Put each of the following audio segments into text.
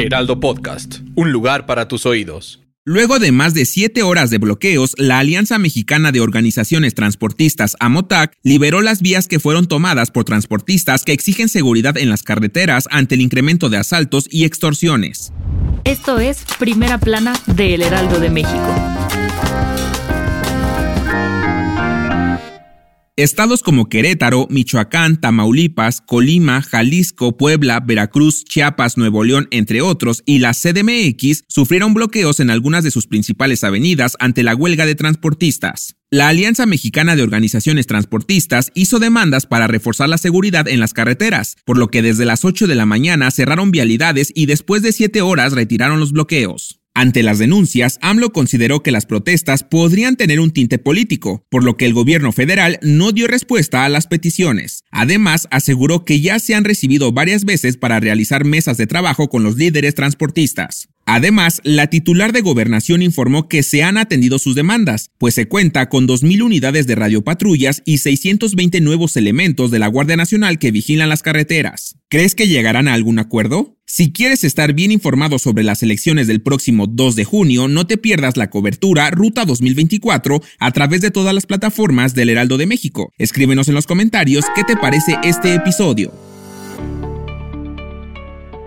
Heraldo Podcast, un lugar para tus oídos. Luego de más de siete horas de bloqueos, la Alianza Mexicana de Organizaciones Transportistas AMOTAC liberó las vías que fueron tomadas por transportistas que exigen seguridad en las carreteras ante el incremento de asaltos y extorsiones. Esto es Primera Plana de El Heraldo de México. Estados como Querétaro, Michoacán, Tamaulipas, Colima, Jalisco, Puebla, Veracruz, Chiapas, Nuevo León, entre otros, y la CDMX sufrieron bloqueos en algunas de sus principales avenidas ante la huelga de transportistas. La Alianza Mexicana de Organizaciones Transportistas hizo demandas para reforzar la seguridad en las carreteras, por lo que desde las 8 de la mañana cerraron vialidades y después de 7 horas retiraron los bloqueos. Ante las denuncias, AMLO consideró que las protestas podrían tener un tinte político, por lo que el gobierno federal no dio respuesta a las peticiones. Además, aseguró que ya se han recibido varias veces para realizar mesas de trabajo con los líderes transportistas. Además, la titular de gobernación informó que se han atendido sus demandas, pues se cuenta con 2.000 unidades de radiopatrullas y 620 nuevos elementos de la Guardia Nacional que vigilan las carreteras. ¿Crees que llegarán a algún acuerdo? Si quieres estar bien informado sobre las elecciones del próximo 2 de junio, no te pierdas la cobertura Ruta 2024 a través de todas las plataformas del Heraldo de México. Escríbenos en los comentarios qué te parece este episodio.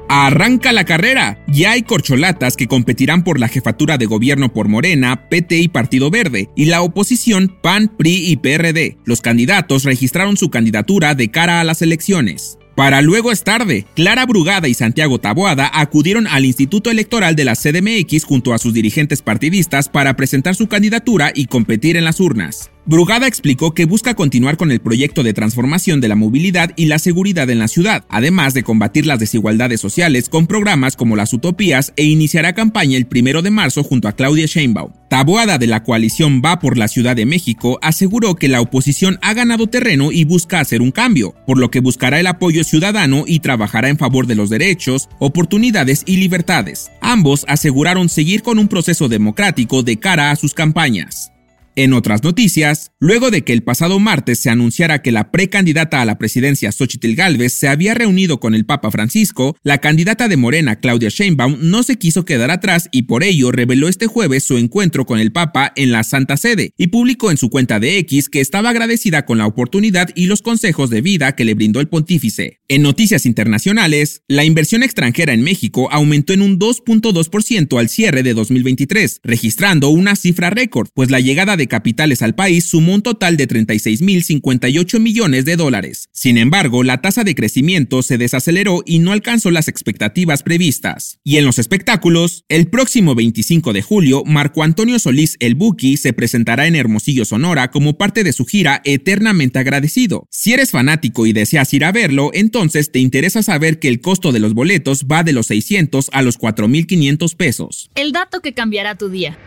Arranca la carrera. Ya hay corcholatas que competirán por la jefatura de gobierno por Morena, PT y Partido Verde, y la oposición PAN, PRI y PRD. Los candidatos registraron su candidatura de cara a las elecciones. Para luego es tarde, Clara Brugada y Santiago Taboada acudieron al Instituto Electoral de la CDMX junto a sus dirigentes partidistas para presentar su candidatura y competir en las urnas. Brugada explicó que busca continuar con el proyecto de transformación de la movilidad y la seguridad en la ciudad, además de combatir las desigualdades sociales con programas como las utopías e iniciará campaña el primero de marzo junto a Claudia Sheinbaum. Taboada de la coalición Va por la Ciudad de México aseguró que la oposición ha ganado terreno y busca hacer un cambio, por lo que buscará el apoyo ciudadano y trabajará en favor de los derechos, oportunidades y libertades. Ambos aseguraron seguir con un proceso democrático de cara a sus campañas. En otras noticias, luego de que el pasado martes se anunciara que la precandidata a la presidencia Xochitl Gálvez se había reunido con el Papa Francisco, la candidata de Morena Claudia Sheinbaum no se quiso quedar atrás y por ello reveló este jueves su encuentro con el Papa en la Santa Sede y publicó en su cuenta de X que estaba agradecida con la oportunidad y los consejos de vida que le brindó el pontífice. En noticias internacionales, la inversión extranjera en México aumentó en un 2.2% al cierre de 2023, registrando una cifra récord, pues la llegada de capitales al país sumó un total de 36.058 millones de dólares. Sin embargo, la tasa de crecimiento se desaceleró y no alcanzó las expectativas previstas. Y en los espectáculos, el próximo 25 de julio, Marco Antonio Solís El Buki se presentará en Hermosillo, Sonora, como parte de su gira Eternamente Agradecido. Si eres fanático y deseas ir a verlo, entonces te interesa saber que el costo de los boletos va de los 600 a los 4.500 pesos. El dato que cambiará tu día.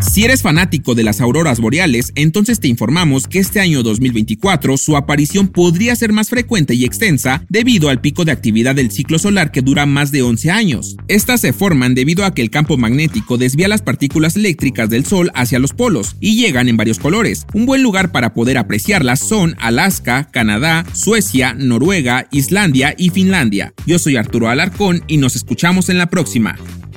Si eres fanático de las auroras boreales, entonces te informamos que este año 2024 su aparición podría ser más frecuente y extensa debido al pico de actividad del ciclo solar que dura más de 11 años. Estas se forman debido a que el campo magnético desvía las partículas eléctricas del Sol hacia los polos y llegan en varios colores. Un buen lugar para poder apreciarlas son Alaska, Canadá, Suecia, Noruega, Islandia y Finlandia. Yo soy Arturo Alarcón y nos escuchamos en la próxima.